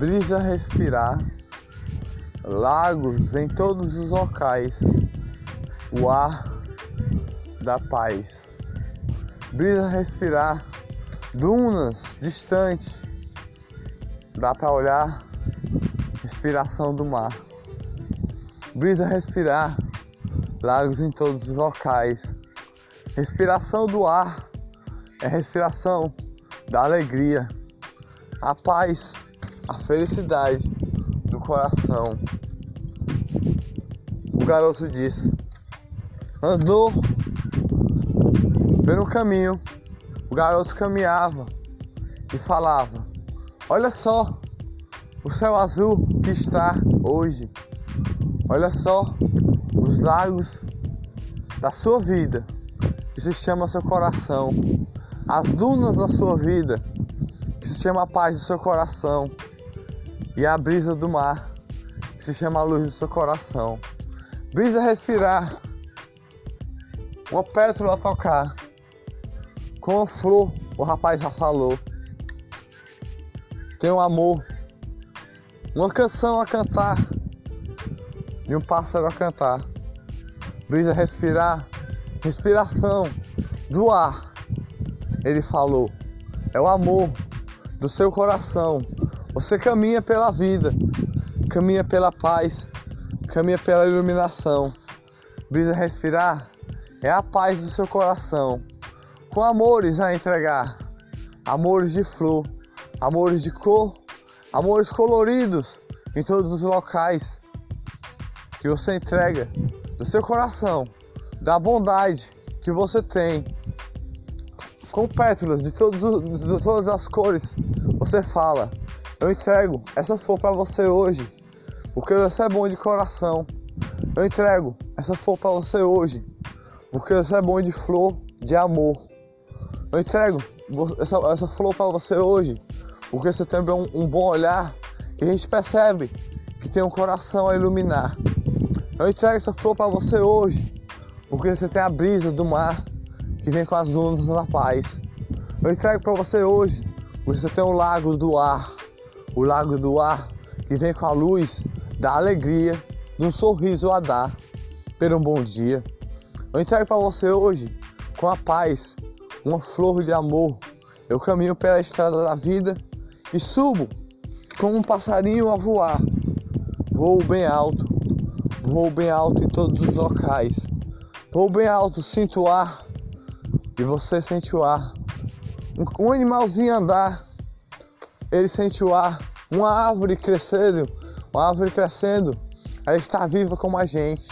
brisa respirar, lagos em todos os locais, o ar da paz. Brisa respirar, dunas distante, dá para olhar, respiração do mar. Brisa respirar, lagos em todos os locais. Respiração do ar é respiração da alegria, a paz, a felicidade do coração. O garoto disse: andou pelo caminho, o garoto caminhava e falava: Olha só o céu azul que está hoje. Olha só os lagos da sua vida, que se chama seu coração, as dunas da sua vida, que se chama a paz do seu coração, e a brisa do mar, se chama a luz do seu coração. Brisa respirar, uma pétala tocar, com a flor, o rapaz já falou. Tem um amor, uma canção a cantar, e um pássaro a cantar brisa respirar, respiração do ar. Ele falou: é o amor do seu coração. Você caminha pela vida, caminha pela paz, caminha pela iluminação. Brisa respirar é a paz do seu coração, com amores a entregar, amores de flor, amores de cor, amores coloridos em todos os locais que você entrega do seu coração, da bondade que você tem, com pétalas de, todos, de todas as cores, você fala: Eu entrego essa flor para você hoje, porque você é bom de coração. Eu entrego essa flor para você hoje, porque você é bom de flor, de amor. Eu entrego essa, essa flor para você hoje, porque você tem um, um bom olhar, que a gente percebe que tem um coração a iluminar. Eu entrego essa flor para você hoje, porque você tem a brisa do mar que vem com as ondas da paz. Eu entrego para você hoje, porque você tem o lago do ar, o lago do ar que vem com a luz da alegria, de um sorriso a dar, pelo um bom dia. Eu entrego para você hoje, com a paz, uma flor de amor. Eu caminho pela estrada da vida e subo como um passarinho a voar. Voo bem alto, Vou bem alto em todos os locais. Vou bem alto, sinto o ar. E você sente o ar. Um animalzinho andar, ele sente o ar. Uma árvore crescendo, uma árvore crescendo, ela está viva como a gente.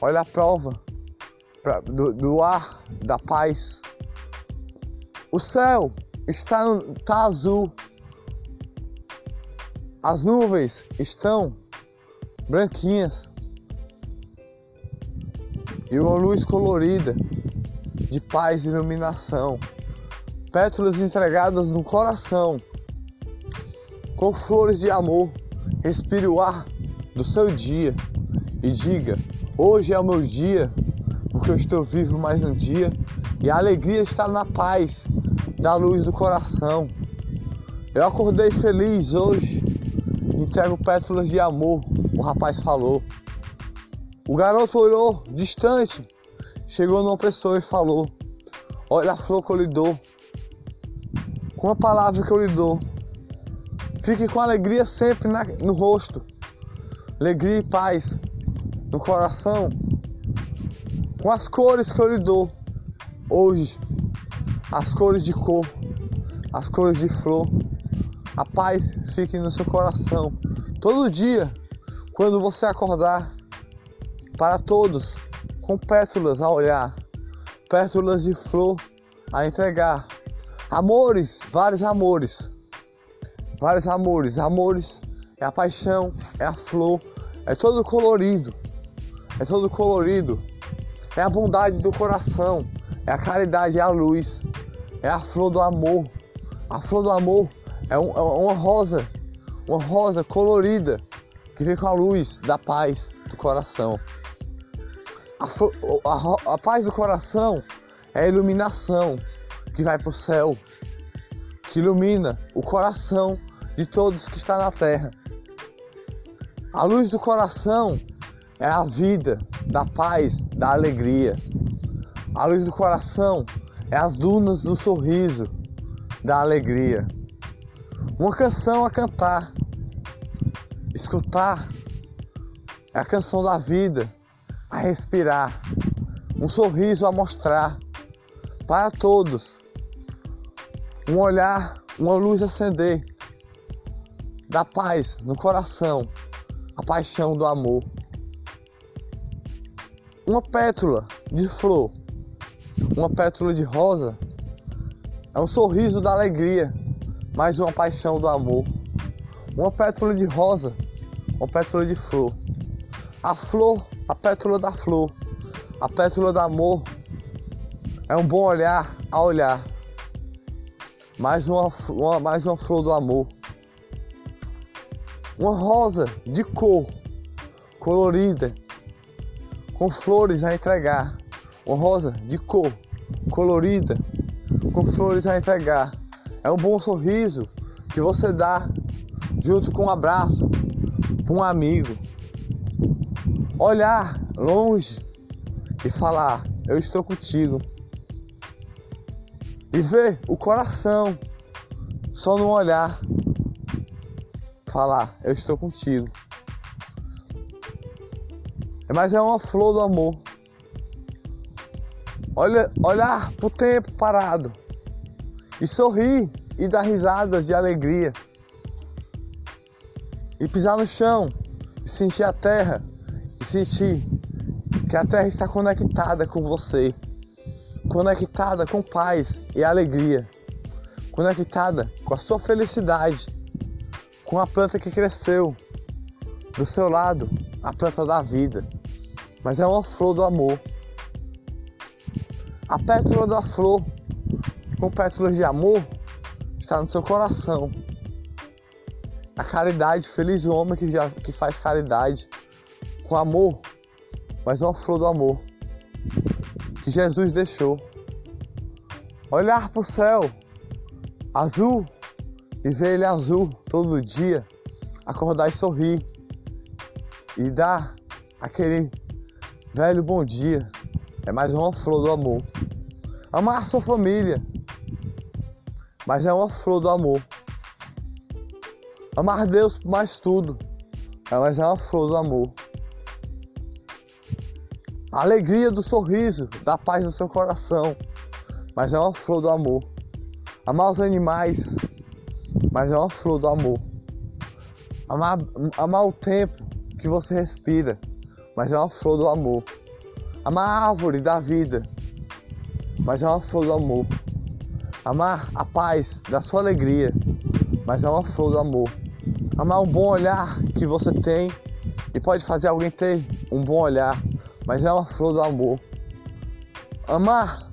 Olha a prova pra, do, do, ar, da paz. O céu está, está azul. As nuvens estão branquinhas e uma luz colorida de paz e iluminação, pétalas entregadas no coração, com flores de amor. Respire o ar do seu dia e diga: Hoje é o meu dia, porque eu estou vivo mais um dia e a alegria está na paz da luz do coração. Eu acordei feliz hoje, entrego pétalas de amor o rapaz falou. O garoto olhou distante, chegou numa pessoa e falou: Olha a flor que eu lhe dou, com a palavra que eu lhe dou. Fique com alegria sempre na, no rosto, alegria e paz no coração, com as cores que eu lhe dou. Hoje, as cores de cor, as cores de flor. A paz fique no seu coração. Todo dia quando você acordar, para todos, com pétalas a olhar, pétalas de flor a entregar, amores, vários amores, vários amores, amores é a paixão, é a flor, é todo colorido, é todo colorido, é a bondade do coração, é a caridade, é a luz, é a flor do amor. A flor do amor é, um, é uma rosa, uma rosa colorida que vem com a luz da paz do coração. A, a, a paz do coração é a iluminação que vai para o céu, que ilumina o coração, de todos que está na terra. A luz do coração é a vida, da paz, da alegria. A luz do coração é as dunas do sorriso, da alegria. Uma canção a cantar, escutar é a canção da vida, a respirar, um sorriso a mostrar para todos, um olhar, uma luz acender da paz no coração, a paixão do amor. Uma pétula de flor, uma pétula de rosa, é um sorriso da alegria, mais uma paixão do amor. Uma pétula de rosa, uma pétula de flor. A flor, a pétula da flor, a pétula do amor. É um bom olhar a olhar. Mais uma, uma, mais uma flor do amor. Uma rosa de cor, colorida, com flores a entregar. Uma rosa de cor, colorida, com flores a entregar. É um bom sorriso que você dá junto com um abraço para um amigo olhar longe e falar: Eu estou contigo. E ver o coração só no olhar falar: Eu estou contigo. Mas é uma flor do amor. Olha, olhar pro tempo parado e sorrir e dar risadas de alegria. E pisar no chão e sentir a terra e sentir que a terra está conectada com você, conectada com paz e alegria, conectada com a sua felicidade, com a planta que cresceu. Do seu lado, a planta da vida, mas é uma flor do amor. A pétala da flor, com pétalas de amor, está no seu coração. A caridade, feliz o homem que, já, que faz caridade. Com amor, mas uma flor do amor que Jesus deixou. Olhar para o céu azul e ver ele azul todo dia, acordar e sorrir e dar aquele velho bom dia. É mais uma flor do amor. Amar sua família, mas é uma flor do amor. Amar Deus mais tudo, mas é uma flor do amor. A alegria do sorriso, da paz do seu coração, mas é uma flor do amor. Amar os animais, mas é uma flor do amor. Amar, amar o tempo que você respira, mas é uma flor do amor. Amar a árvore da vida, mas é uma flor do amor. Amar a paz da sua alegria, mas é uma flor do amor. Amar um bom olhar que você tem e pode fazer alguém ter um bom olhar, mas é uma flor do amor. Amar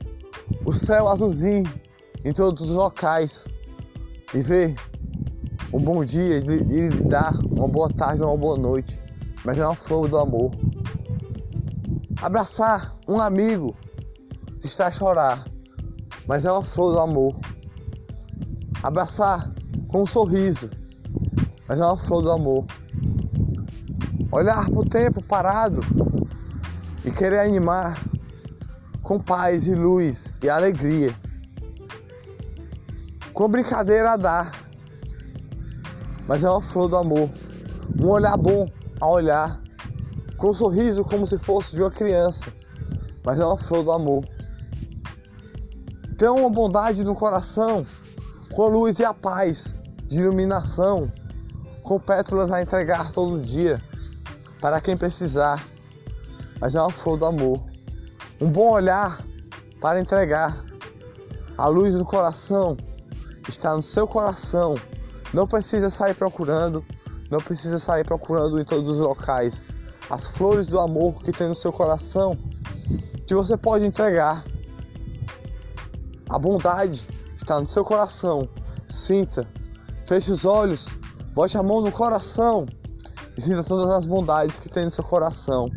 o céu azulzinho em todos os locais e ver um bom dia e lhe dar uma boa tarde, uma boa noite, mas é uma flor do amor. Abraçar um amigo que está a chorar, mas é uma flor do amor. Abraçar com um sorriso, mas é uma flor do amor. Olhar para o tempo parado e querer animar com paz e luz e alegria. Com brincadeira a dar, mas é uma flor do amor. Um olhar bom a olhar, com um sorriso como se fosse de uma criança, mas é uma flor do amor. Ter uma bondade no coração, com a luz e a paz de iluminação, com pétalas a entregar todo dia para quem precisar mas é uma flor do amor. Um bom olhar para entregar. A luz do coração está no seu coração. Não precisa sair procurando, não precisa sair procurando em todos os locais. As flores do amor que tem no seu coração, que você pode entregar. A bondade está no seu coração. Sinta, feche os olhos, bote a mão no coração e sinta todas as bondades que tem no seu coração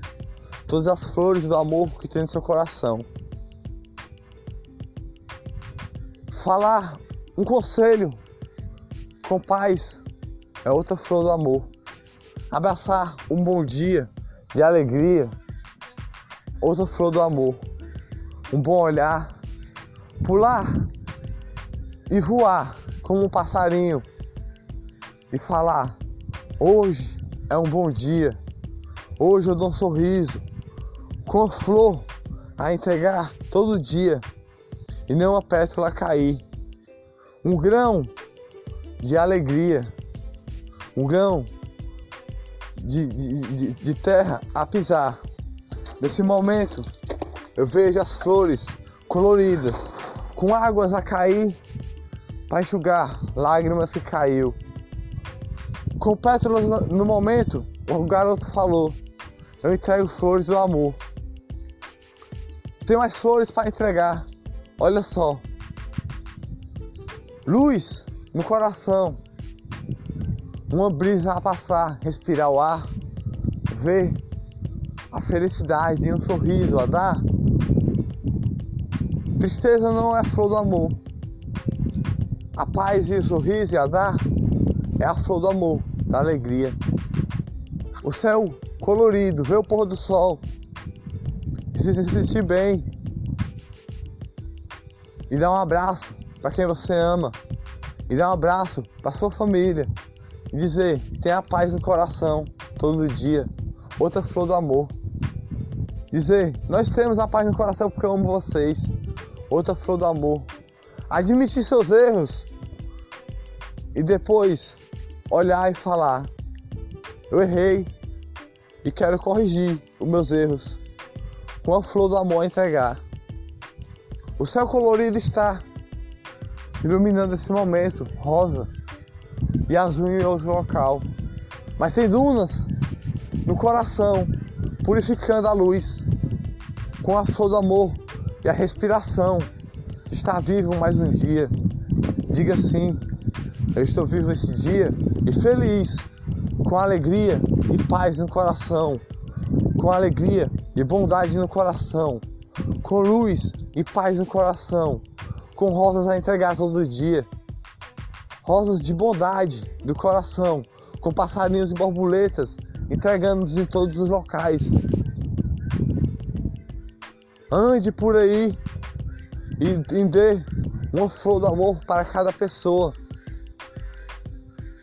todas as flores do amor que tem no seu coração. Falar um conselho com paz é outra flor do amor. Abraçar um bom dia de alegria, outra flor do amor. Um bom olhar, pular e voar como um passarinho e falar: hoje é um bom dia, hoje eu dou um sorriso com a flor a entregar todo dia e não uma pétala cair. Um grão de alegria, um grão de, de, de, de terra a pisar. Nesse momento eu vejo as flores coloridas, com águas a cair para enxugar lágrimas que caiu. Com pétalas no momento, o garoto falou: Eu entrego flores do amor. Tem mais flores para entregar. Olha só. Luz no coração. Uma brisa a passar, respirar o ar, ver a felicidade e um sorriso a dar. Tristeza não é flor do amor. A paz e o sorriso a dar é a flor do amor, da alegria. O céu colorido, ver o pôr do sol, se sentir bem e dar um abraço para quem você ama e dar um abraço para sua família e dizer tenha paz no coração todo dia. Outra flor do amor. Dizer nós temos a paz no coração porque eu amo vocês. Outra flor do amor. Admitir seus erros e depois olhar e falar: eu errei e quero corrigir os meus erros com a flor do amor a entregar. O céu colorido está iluminando esse momento, rosa e azul em outro local. Mas tem dunas no coração, purificando a luz com a flor do amor e a respiração de estar vivo mais um dia. Diga sim, eu estou vivo esse dia e feliz, com alegria e paz no coração, com alegria e bondade no coração, com luz e paz no coração, com rosas a entregar todo dia. Rosas de bondade do coração, com passarinhos e borboletas entregando-nos em todos os locais. Ande por aí e, e dê uma flor do amor para cada pessoa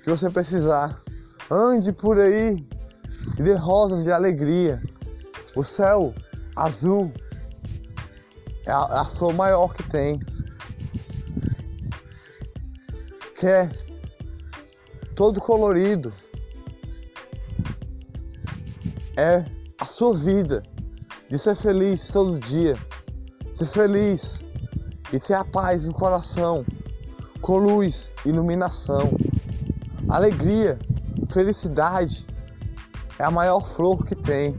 que você precisar. Ande por aí e dê rosas de alegria. O céu azul é a, a flor maior que tem. que é todo colorido. É a sua vida de ser feliz todo dia, ser feliz e ter a paz no coração, com luz, iluminação, alegria, felicidade é a maior flor que tem.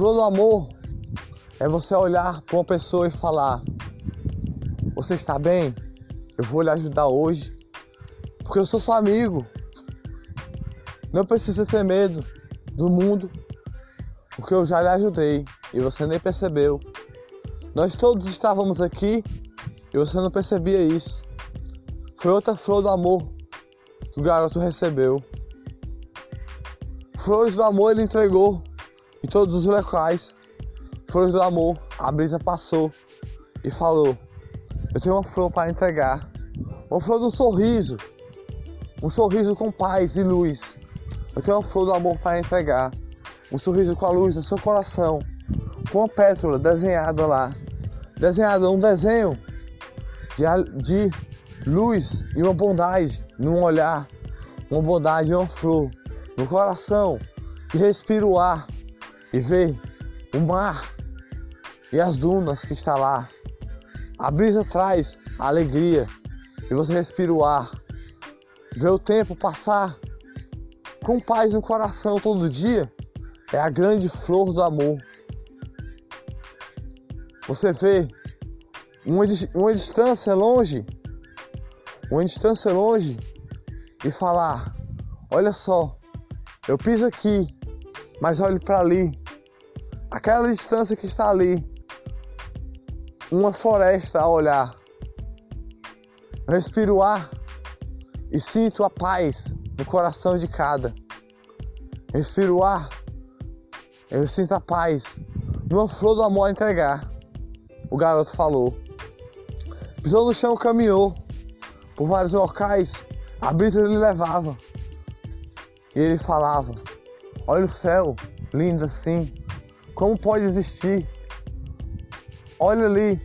Flor do amor é você olhar para uma pessoa e falar: você está bem? Eu vou lhe ajudar hoje. Porque eu sou seu amigo. Não precisa ter medo do mundo. Porque eu já lhe ajudei e você nem percebeu. Nós todos estávamos aqui e você não percebia isso. Foi outra flor do amor que o garoto recebeu. Flores do amor ele entregou em todos os locais. Flores do amor, a brisa passou e falou: eu tenho uma flor para entregar. Uma flor do sorriso. Um sorriso com paz e luz. Eu tenho uma flor do amor para entregar. Um sorriso com a luz no seu coração. Com uma pétala desenhada lá. Desenhada um desenho de, de luz e uma bondade num olhar. Uma bondade e uma flor no coração que respira o ar e vê o mar e as dunas que está lá. A brisa traz a alegria e você respira o ar. Vê o tempo passar com paz no coração todo dia é a grande flor do amor. Você vê uma, uma distância longe, uma distância longe e falar: Olha só, eu piso aqui, mas olhe para ali. Aquela distância que está ali uma floresta a olhar. Respiro o ar e sinto a paz no coração de cada. Respiro o ar, eu sinto a paz numa flor do amor a entregar. O garoto falou. Pisou no chão, caminhou por vários locais, a brisa lhe levava. E ele falava: Olha o céu, lindo assim, como pode existir? Olha ali,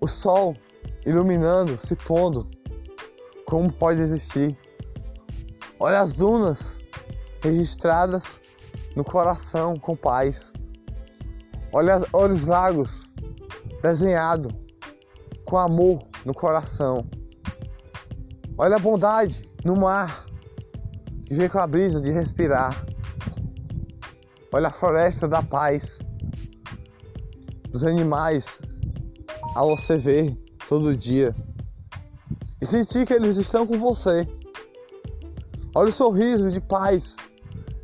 o sol iluminando, se pondo, como pode existir? Olha as dunas registradas no coração com paz. Olha, olha os lagos desenhados com amor no coração. Olha a bondade no mar que vem com a brisa de respirar. Olha a floresta da paz dos animais a você ver todo dia e sentir que eles estão com você. Olha o sorriso de paz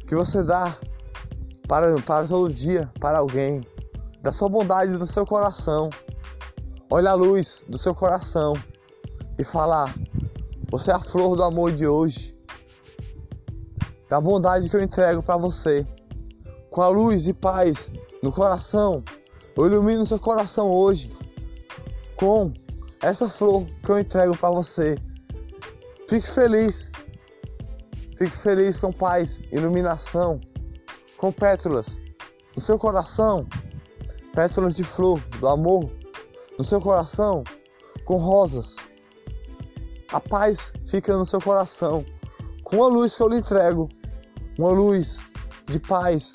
que você dá para, para todo dia para alguém, da sua bondade do seu coração. Olha a luz do seu coração e falar: Você é a flor do amor de hoje, da bondade que eu entrego para você. Com a luz e paz no coração, eu ilumino seu coração hoje com essa flor que eu entrego para você. Fique feliz, fique feliz com paz, iluminação, com pétalas no seu coração, pétalas de flor do amor no seu coração com rosas. A paz fica no seu coração com a luz que eu lhe entrego, uma luz de paz,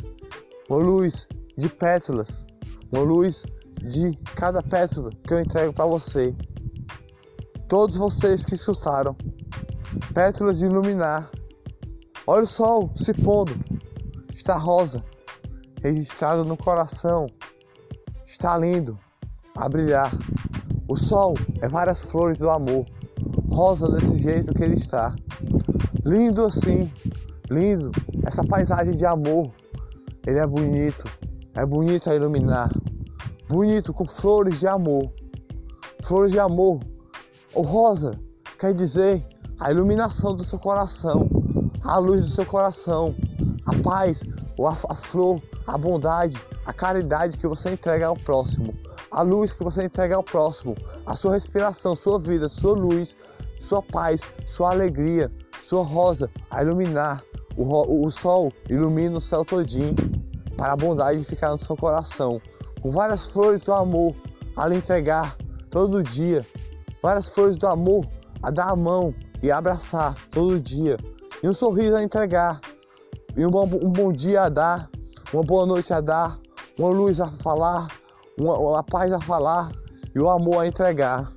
uma luz de pétalas, uma luz de cada pétala que eu entrego para você. Todos vocês que escutaram, pétalas de iluminar. Olha o sol se pondo, está rosa, registrado no coração, está lindo a brilhar. O sol é várias flores do amor, rosa desse jeito que ele está. Lindo assim, lindo, essa paisagem de amor. Ele é bonito, é bonito a iluminar, bonito com flores de amor. Flores de amor. O rosa quer dizer a iluminação do seu coração, a luz do seu coração, a paz, a, a flor, a bondade, a caridade que você entrega ao próximo a luz que você entrega ao próximo, a sua respiração, sua vida, sua luz, sua paz, sua alegria, sua rosa a iluminar. O, o sol ilumina o céu todinho para a bondade ficar no seu coração, com várias flores do amor a lhe entregar todo dia, várias flores do amor a dar a mão e abraçar todo dia, e um sorriso a entregar, e um bom, um bom dia a dar, uma boa noite a dar, uma luz a falar, uma, a paz a falar. E o amor a entregar.